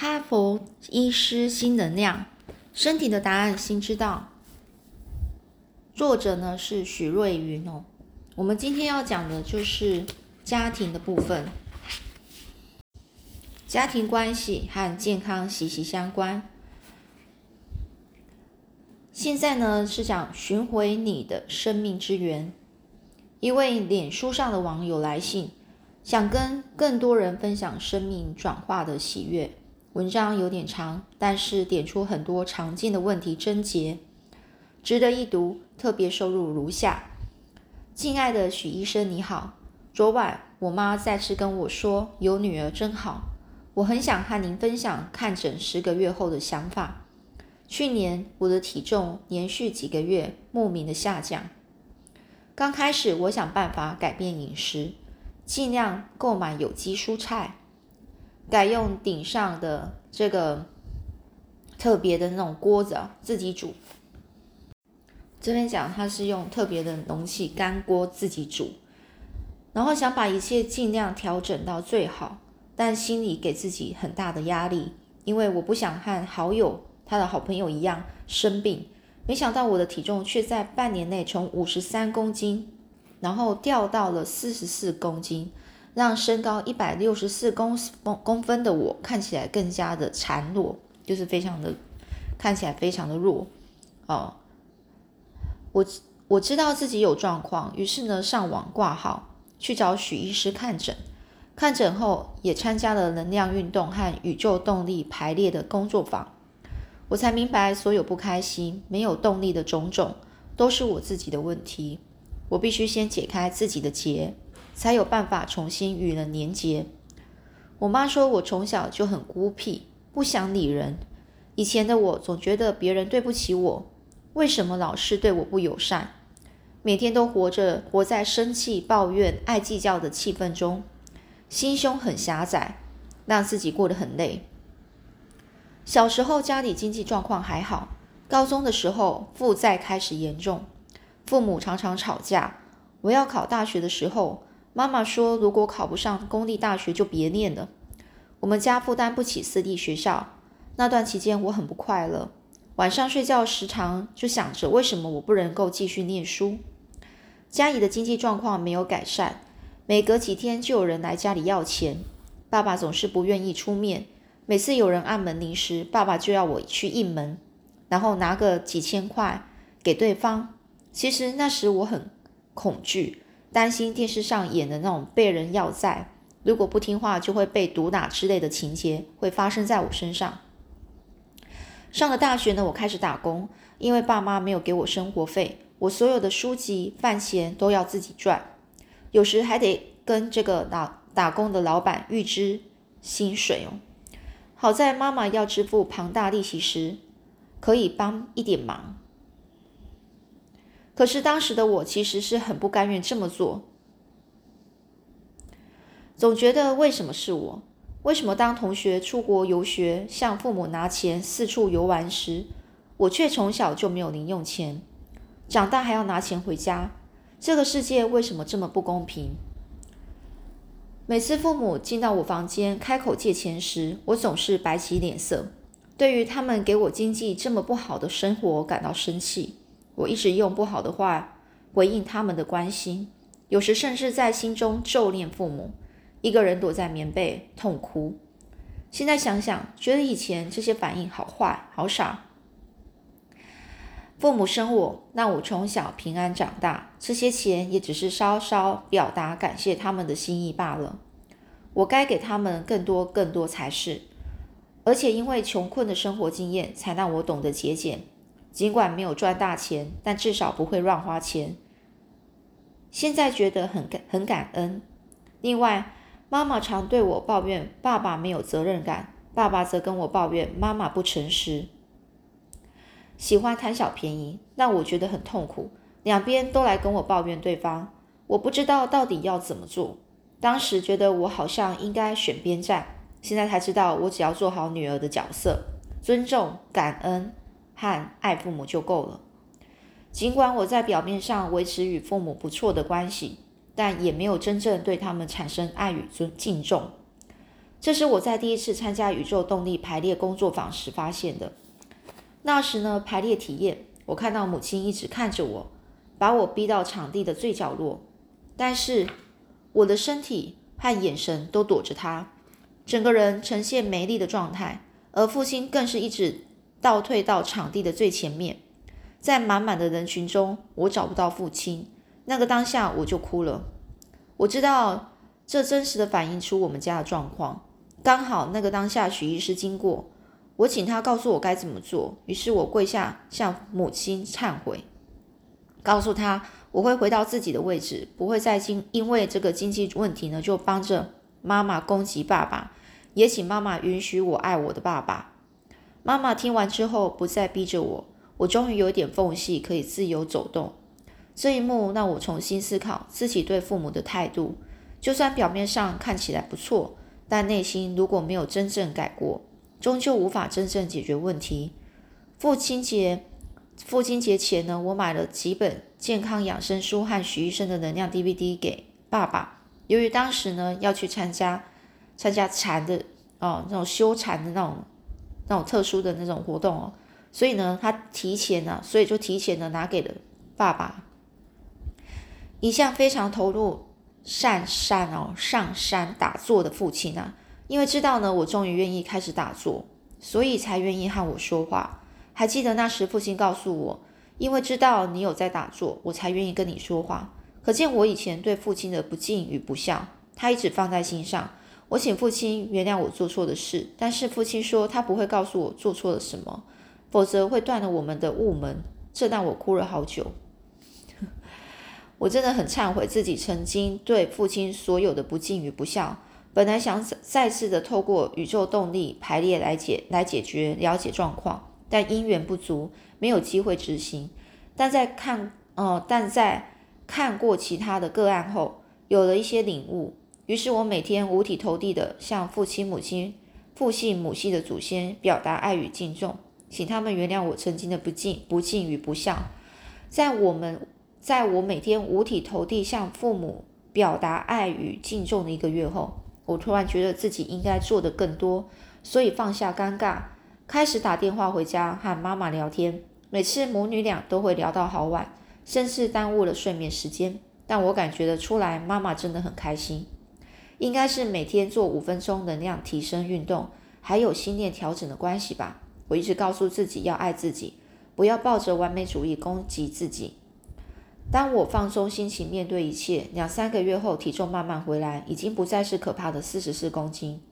哈佛医师新能量，身体的答案心知道。作者呢是许瑞云哦。我们今天要讲的就是家庭的部分，家庭关系和健康息息相关。现在呢是讲寻回你的生命之源。一位脸书上的网友来信，想跟更多人分享生命转化的喜悦。文章有点长，但是点出很多常见的问题症结，值得一读。特别收入如下：敬爱的许医生，你好。昨晚我妈再次跟我说，有女儿真好。我很想和您分享看诊十个月后的想法。去年我的体重连续几个月莫名的下降。刚开始我想办法改变饮食，尽量购买有机蔬菜。改用顶上的这个特别的那种锅子啊，自己煮。这边讲他是用特别的容器干锅自己煮，然后想把一切尽量调整到最好，但心里给自己很大的压力，因为我不想和好友他的好朋友一样生病。没想到我的体重却在半年内从五十三公斤，然后掉到了四十四公斤。让身高一百六十四公公公分的我看起来更加的孱弱，就是非常的看起来非常的弱哦。我我知道自己有状况，于是呢上网挂号去找许医师看诊。看诊后也参加了能量运动和宇宙动力排列的工作坊，我才明白所有不开心、没有动力的种种都是我自己的问题。我必须先解开自己的结。才有办法重新与人连结。我妈说我从小就很孤僻，不想理人。以前的我总觉得别人对不起我，为什么老是对我不友善？每天都活着活在生气、抱怨、爱计较的气氛中，心胸很狭窄，让自己过得很累。小时候家里经济状况还好，高中的时候负债开始严重，父母常常吵架。我要考大学的时候。妈妈说：“如果考不上公立大学，就别念了。”我们家负担不起私立学校。那段期间，我很不快乐。晚上睡觉时常就想着，为什么我不能够继续念书？家里的经济状况没有改善，每隔几天就有人来家里要钱。爸爸总是不愿意出面。每次有人按门铃时，爸爸就要我去应门，然后拿个几千块给对方。其实那时我很恐惧。担心电视上演的那种被人要债，如果不听话就会被毒打之类的情节会发生在我身上。上了大学呢，我开始打工，因为爸妈没有给我生活费，我所有的书籍、饭钱都要自己赚，有时还得跟这个打打工的老板预支薪水哦。好在妈妈要支付庞大利息时，可以帮一点忙。可是当时的我其实是很不甘愿这么做，总觉得为什么是我？为什么当同学出国游学向父母拿钱四处游玩时，我却从小就没有零用钱，长大还要拿钱回家？这个世界为什么这么不公平？每次父母进到我房间开口借钱时，我总是摆起脸色，对于他们给我经济这么不好的生活感到生气。我一直用不好的话回应他们的关心，有时甚至在心中咒念父母，一个人躲在棉被痛哭。现在想想，觉得以前这些反应好坏、好傻。父母生我，让我从小平安长大，这些钱也只是稍稍表达感谢他们的心意罢了。我该给他们更多、更多才是。而且因为穷困的生活经验，才让我懂得节俭。尽管没有赚大钱，但至少不会乱花钱。现在觉得很感很感恩。另外，妈妈常对我抱怨爸爸没有责任感，爸爸则跟我抱怨妈妈不诚实，喜欢贪小便宜，让我觉得很痛苦。两边都来跟我抱怨对方，我不知道到底要怎么做。当时觉得我好像应该选边站，现在才知道我只要做好女儿的角色，尊重、感恩。和爱父母就够了。尽管我在表面上维持与父母不错的关系，但也没有真正对他们产生爱与尊敬重。这是我在第一次参加宇宙动力排列工作坊时发现的。那时呢，排列体验，我看到母亲一直看着我，把我逼到场地的最角落，但是我的身体和眼神都躲着她，整个人呈现没力的状态，而父亲更是一直倒退到场地的最前面。在满满的人群中，我找不到父亲。那个当下，我就哭了。我知道这真实的反映出我们家的状况。刚好那个当下，许医师经过，我请他告诉我该怎么做。于是我跪下向母亲忏悔，告诉他我会回到自己的位置，不会再经因为这个经济问题呢就帮着妈妈攻击爸爸，也请妈妈允许我爱我的爸爸。妈妈听完之后不再逼着我。我终于有一点缝隙可以自由走动，这一幕让我重新思考自己对父母的态度。就算表面上看起来不错，但内心如果没有真正改过，终究无法真正解决问题。父亲节，父亲节前呢，我买了几本健康养生书和徐医生的能量 DVD 给爸爸。由于当时呢要去参加参加禅的哦那种修禅的那种那种特殊的那种活动哦。所以呢，他提前呢，所以就提前的拿给了爸爸。一向非常投入上山哦，上山打坐的父亲啊，因为知道呢，我终于愿意开始打坐，所以才愿意和我说话。还记得那时父亲告诉我，因为知道你有在打坐，我才愿意跟你说话。可见我以前对父亲的不敬与不孝，他一直放在心上。我请父亲原谅我做错的事，但是父亲说他不会告诉我做错了什么。否则会断了我们的物门，这让我哭了好久。我真的很忏悔自己曾经对父亲所有的不敬与不孝。本来想再次的透过宇宙动力排列来解来解决了解状况，但因缘不足，没有机会执行。但在看呃，但在看过其他的个案后，有了一些领悟。于是我每天五体投地的向父亲、母亲、父系、母系的祖先表达爱与敬重。请他们原谅我曾经的不敬、不敬与不孝。在我们，在我每天五体投地向父母表达爱与敬重的一个月后，我突然觉得自己应该做的更多，所以放下尴尬，开始打电话回家和妈妈聊天。每次母女俩都会聊到好晚，甚至耽误了睡眠时间。但我感觉得出来，妈妈真的很开心。应该是每天做五分钟能量提升运动，还有心念调整的关系吧。我一直告诉自己要爱自己，不要抱着完美主义攻击自己。当我放松心情面对一切，两三个月后体重慢慢回来，已经不再是可怕的四十四公斤。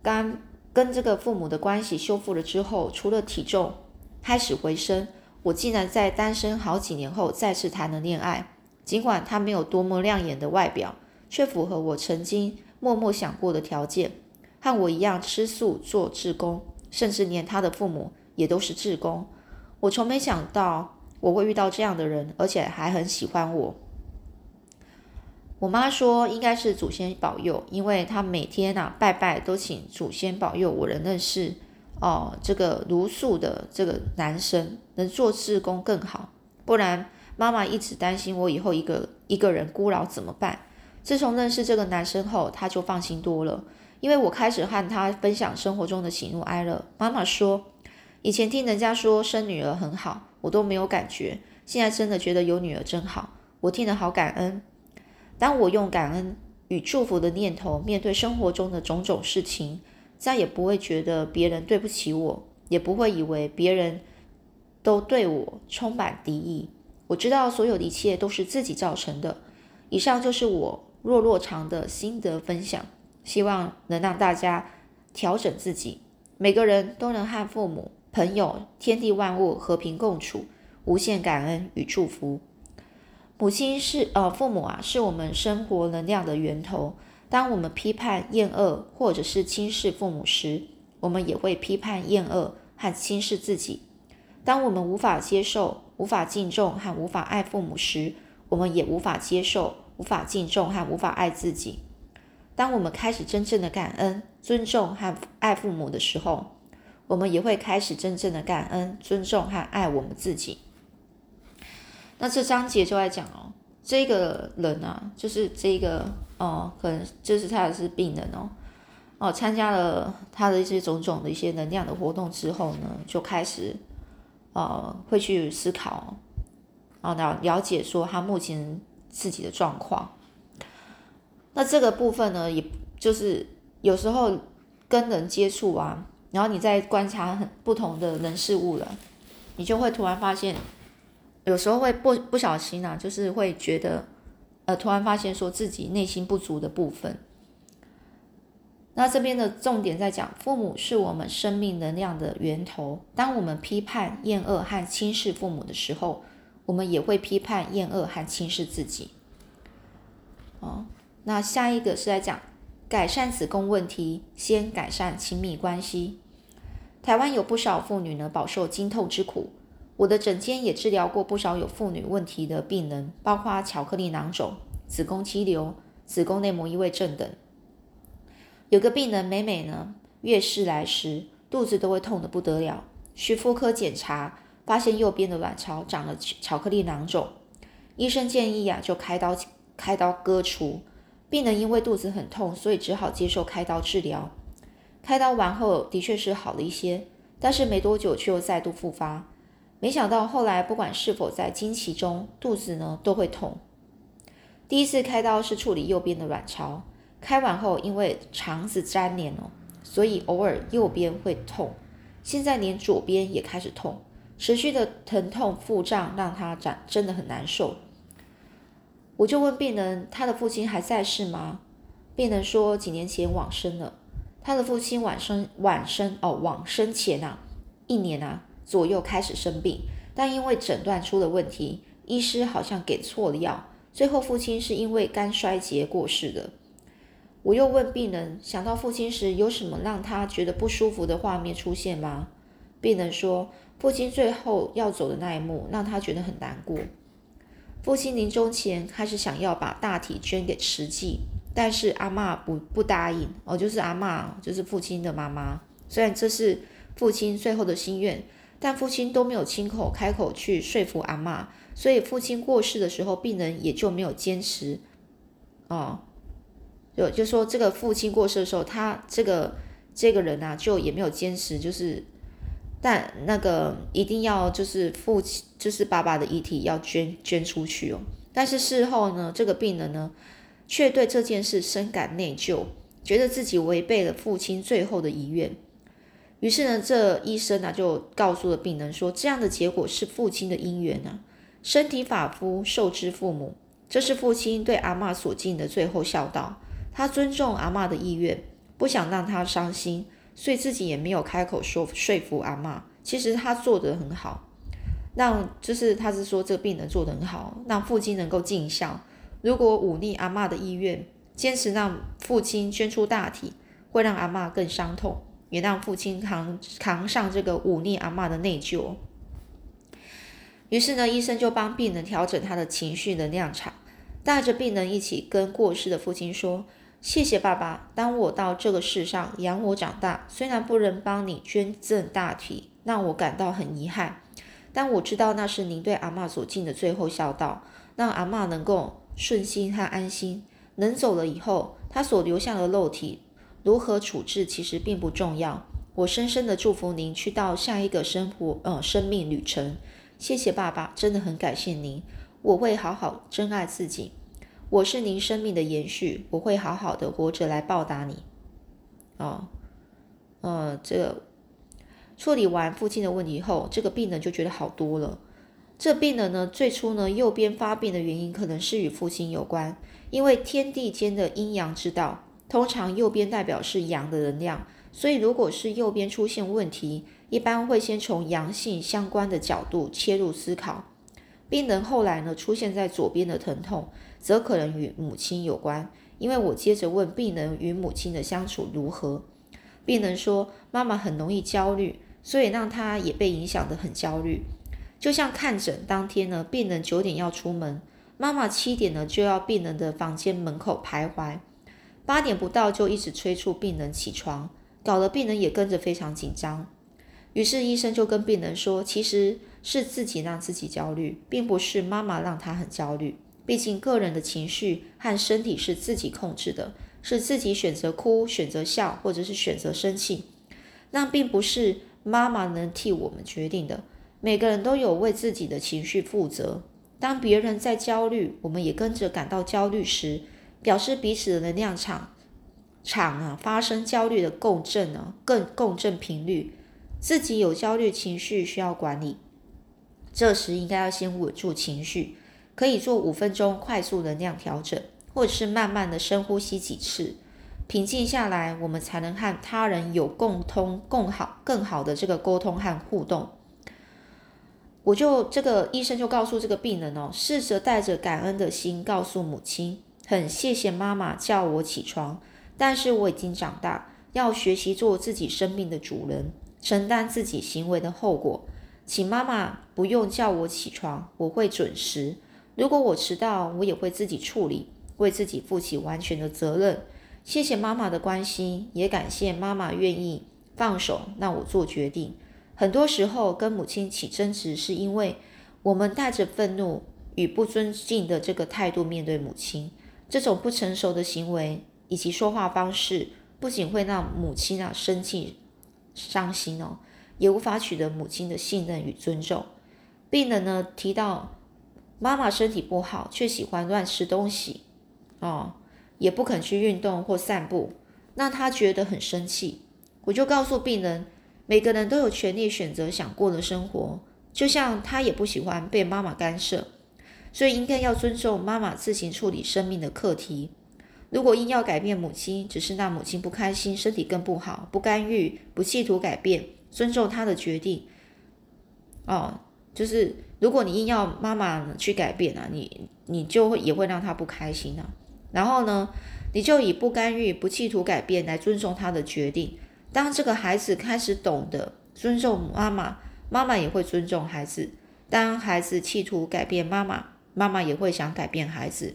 刚跟这个父母的关系修复了之后，除了体重开始回升，我竟然在单身好几年后再次谈了恋爱。尽管他没有多么亮眼的外表，却符合我曾经默默想过的条件，和我一样吃素做志工。甚至连他的父母也都是志工，我从没想到我会遇到这样的人，而且还很喜欢我。我妈说应该是祖先保佑，因为她每天啊拜拜都请祖先保佑我能认识哦这个如素的这个男生，能做志工更好。不然妈妈一直担心我以后一个一个人孤老怎么办。自从认识这个男生后，她就放心多了。因为我开始和他分享生活中的喜怒哀乐。妈妈说，以前听人家说生女儿很好，我都没有感觉。现在真的觉得有女儿真好，我听得好感恩。当我用感恩与祝福的念头面对生活中的种种事情，再也不会觉得别人对不起我，也不会以为别人都对我充满敌意。我知道所有的一切都是自己造成的。以上就是我弱弱长的心得分享。希望能让大家调整自己，每个人都能和父母、朋友、天地万物和平共处，无限感恩与祝福。母亲是呃，父母啊，是我们生活能量的源头。当我们批判、厌恶或者是轻视父母时，我们也会批判、厌恶和轻视自己。当我们无法接受、无法敬重和无法爱父母时，我们也无法接受、无法敬重和无法爱自己。当我们开始真正的感恩、尊重和爱父母的时候，我们也会开始真正的感恩、尊重和爱我们自己。那这章节就在讲哦，这个人啊，就是这个哦，可能就是他是病人哦。哦，参加了他的一些种种的一些能量的活动之后呢，就开始呃会去思考，啊，了了解说他目前自己的状况。那这个部分呢，也就是有时候跟人接触啊，然后你在观察很不同的人事物了，你就会突然发现，有时候会不不小心啊，就是会觉得，呃，突然发现说自己内心不足的部分。那这边的重点在讲，父母是我们生命能量的源头。当我们批判、厌恶和轻视父母的时候，我们也会批判、厌恶和轻视自己。哦。那下一个是在讲改善子宫问题，先改善亲密关系。台湾有不少妇女呢饱受经痛之苦，我的诊间也治疗过不少有妇女问题的病人，包括巧克力囊肿、子宫肌瘤、子宫内膜异位症等。有个病人每每呢月事来时，肚子都会痛得不得了，去妇科检查，发现右边的卵巢长了巧克力囊肿，医生建议啊就开刀开刀割除。病人因为肚子很痛，所以只好接受开刀治疗。开刀完后，的确是好了一些，但是没多久却又再度复发。没想到后来不管是否在经期中，肚子呢都会痛。第一次开刀是处理右边的卵巢，开完后因为肠子粘连哦，所以偶尔右边会痛。现在连左边也开始痛，持续的疼痛腹胀让他长真的很难受。我就问病人：“他的父亲还在世吗？”病人说：“几年前往生了。”他的父亲晚生晚生哦，往生前啊，一年啊左右开始生病，但因为诊断出了问题，医师好像给错了药，最后父亲是因为肝衰竭过世的。我又问病人：“想到父亲时，有什么让他觉得不舒服的画面出现吗？”病人说：“父亲最后要走的那一幕，让他觉得很难过。”父亲临终前开始想要把大体捐给慈济，但是阿妈不不答应哦，就是阿妈，就是父亲的妈妈。虽然这是父亲最后的心愿，但父亲都没有亲口开口去说服阿妈，所以父亲过世的时候，病人也就没有坚持。哦，就就说这个父亲过世的时候，他这个这个人啊，就也没有坚持，就是。但那个一定要就是父亲，就是爸爸的遗体要捐捐出去哦。但是事后呢，这个病人呢，却对这件事深感内疚，觉得自己违背了父亲最后的遗愿。于是呢，这医生呢就告诉了病人说，这样的结果是父亲的因缘啊，身体发肤受之父母，这是父亲对阿妈所尽的最后孝道。他尊重阿妈的意愿，不想让她伤心。所以自己也没有开口说说服阿妈，其实他做的很好，让就是他是说这个病人做的很好，让父亲能够尽孝。如果忤逆阿妈的意愿，坚持让父亲捐出大体，会让阿妈更伤痛，也让父亲扛扛上这个忤逆阿妈的内疚。于是呢，医生就帮病人调整他的情绪能量场，带着病人一起跟过世的父亲说。谢谢爸爸，当我到这个世上养我长大，虽然不能帮你捐赠大体，让我感到很遗憾，但我知道那是您对阿妈所尽的最后孝道，让阿妈能够顺心和安心。能走了以后，他所留下的肉体如何处置，其实并不重要。我深深的祝福您去到下一个生活，呃，生命旅程。谢谢爸爸，真的很感谢您，我会好好珍爱自己。我是您生命的延续，我会好好的活着来报答你。哦，呃，这个处理完父亲的问题后，这个病人就觉得好多了。这病人呢，最初呢右边发病的原因可能是与父亲有关，因为天地间的阴阳之道，通常右边代表是阳的能量，所以如果是右边出现问题，一般会先从阳性相关的角度切入思考。病人后来呢出现在左边的疼痛。则可能与母亲有关，因为我接着问病人与母亲的相处如何。病人说，妈妈很容易焦虑，所以让他也被影响得很焦虑。就像看诊当天呢，病人九点要出门，妈妈七点呢就要病人的房间门口徘徊，八点不到就一直催促病人起床，搞得病人也跟着非常紧张。于是医生就跟病人说，其实是自己让自己焦虑，并不是妈妈让他很焦虑。毕竟，个人的情绪和身体是自己控制的，是自己选择哭、选择笑，或者是选择生气，那并不是妈妈能替我们决定的。每个人都有为自己的情绪负责。当别人在焦虑，我们也跟着感到焦虑时，表示彼此的能量场场啊发生焦虑的共振呢，更共振频率。自己有焦虑情绪需要管理，这时应该要先稳住情绪，可以做五分钟快速能量调整，或者是慢慢的深呼吸几次，平静下来，我们才能和他人有共通、更好、更好的这个沟通和互动。我就这个医生就告诉这个病人哦，试着带着感恩的心告诉母亲，很谢谢妈妈叫我起床，但是我已经长大，要学习做自己生命的主人，承担自己行为的后果。请妈妈不用叫我起床，我会准时。如果我迟到，我也会自己处理，为自己负起完全的责任。谢谢妈妈的关心，也感谢妈妈愿意放手让我做决定。很多时候跟母亲起争执，是因为我们带着愤怒与不尊敬的这个态度面对母亲。这种不成熟的行为以及说话方式，不仅会让母亲啊生气、伤心哦，也无法取得母亲的信任与尊重。病人呢提到妈妈身体不好，却喜欢乱吃东西哦，也不肯去运动或散步，那他觉得很生气。我就告诉病人。每个人都有权利选择想过的生活，就像他也不喜欢被妈妈干涉，所以应该要尊重妈妈自行处理生命的课题。如果硬要改变母亲，只是让母亲不开心，身体更不好，不干预，不企图改变，尊重她的决定。哦，就是如果你硬要妈妈去改变啊，你你就会也会让她不开心啊。然后呢，你就以不干预、不企图改变来尊重她的决定。当这个孩子开始懂得尊重妈妈，妈妈也会尊重孩子。当孩子企图改变妈妈，妈妈也会想改变孩子。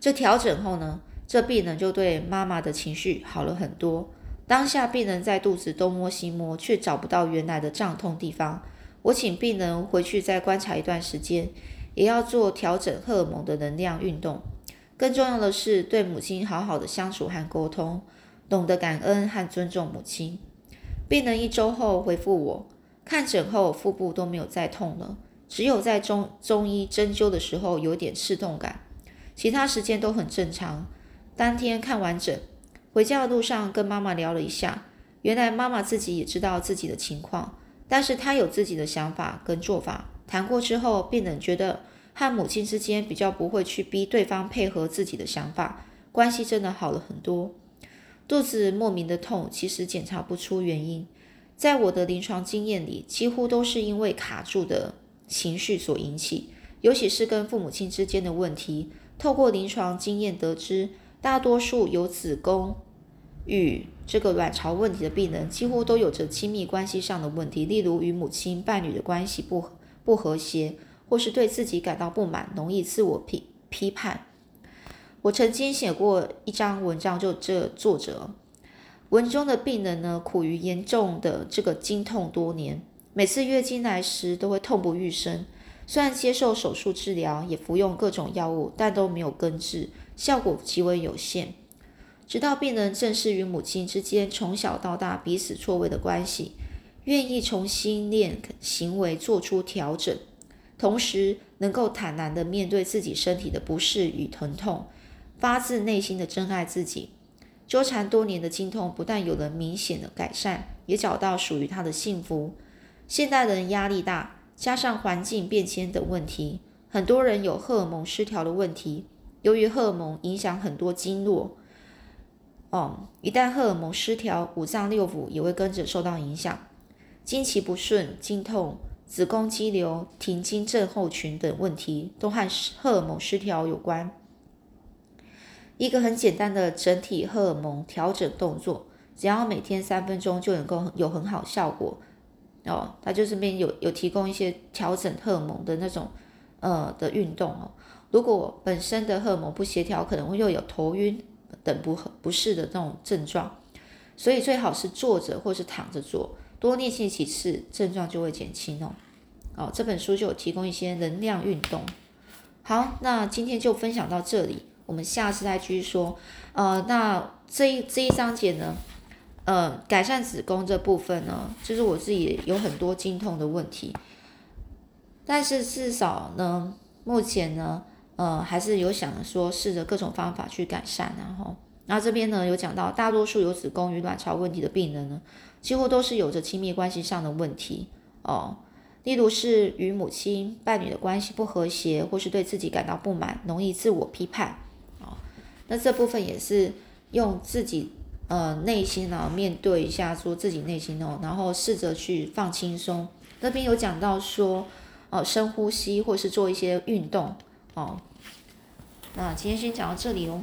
这调整后呢，这病人就对妈妈的情绪好了很多。当下病人在肚子东摸西摸，却找不到原来的胀痛地方。我请病人回去再观察一段时间，也要做调整荷尔蒙的能量运动。更重要的是，对母亲好好的相处和沟通。懂得感恩和尊重母亲。病人一周后回复我，看诊后腹部都没有再痛了，只有在中中医针灸的时候有点刺痛感，其他时间都很正常。当天看完诊，回家的路上跟妈妈聊了一下，原来妈妈自己也知道自己的情况，但是她有自己的想法跟做法。谈过之后，病人觉得和母亲之间比较不会去逼对方配合自己的想法，关系真的好了很多。肚子莫名的痛，其实检查不出原因。在我的临床经验里，几乎都是因为卡住的情绪所引起，尤其是跟父母亲之间的问题。透过临床经验得知，大多数有子宫与这个卵巢问题的病人，几乎都有着亲密关系上的问题，例如与母亲、伴侣的关系不不和谐，或是对自己感到不满，容易自我批批判。我曾经写过一张文章，就这作者文中的病人呢，苦于严重的这个经痛多年，每次月经来时都会痛不欲生。虽然接受手术治疗，也服用各种药物，但都没有根治，效果极为有限。直到病人正视与母亲之间从小到大彼此错位的关系，愿意从心念行为做出调整，同时能够坦然的面对自己身体的不适与疼痛。发自内心的珍爱自己，纠缠多年的经痛不但有了明显的改善，也找到属于他的幸福。现代人压力大，加上环境变迁等问题，很多人有荷尔蒙失调的问题。由于荷尔蒙影响很多经络，哦，一旦荷尔蒙失调，五脏六腑也会跟着受到影响。经期不顺、经痛、子宫肌瘤、停经症候群等问题，都和荷尔蒙失调有关。一个很简单的整体荷尔蒙调整动作，只要每天三分钟就能够有很好效果哦。它就是边有有提供一些调整荷尔蒙的那种呃的运动哦。如果本身的荷尔蒙不协调，可能会又有头晕等不合不适的那种症状，所以最好是坐着或是躺着做，多练习几次，症状就会减轻哦。哦，这本书就有提供一些能量运动。好，那今天就分享到这里。我们下次再继续说。呃，那这一这一章节呢，呃，改善子宫这部分呢，就是我自己有很多经痛的问题，但是至少呢，目前呢，呃，还是有想说试着各种方法去改善，然后，那这边呢有讲到，大多数有子宫与卵巢问题的病人呢，几乎都是有着亲密关系上的问题哦。例如是与母亲、伴侣的关系不和谐，或是对自己感到不满，容易自我批判，啊，那这部分也是用自己呃内心啊面对一下，说自己内心哦，然后试着去放轻松。那边有讲到说，哦，深呼吸，或是做一些运动，哦。那今天先讲到这里哦。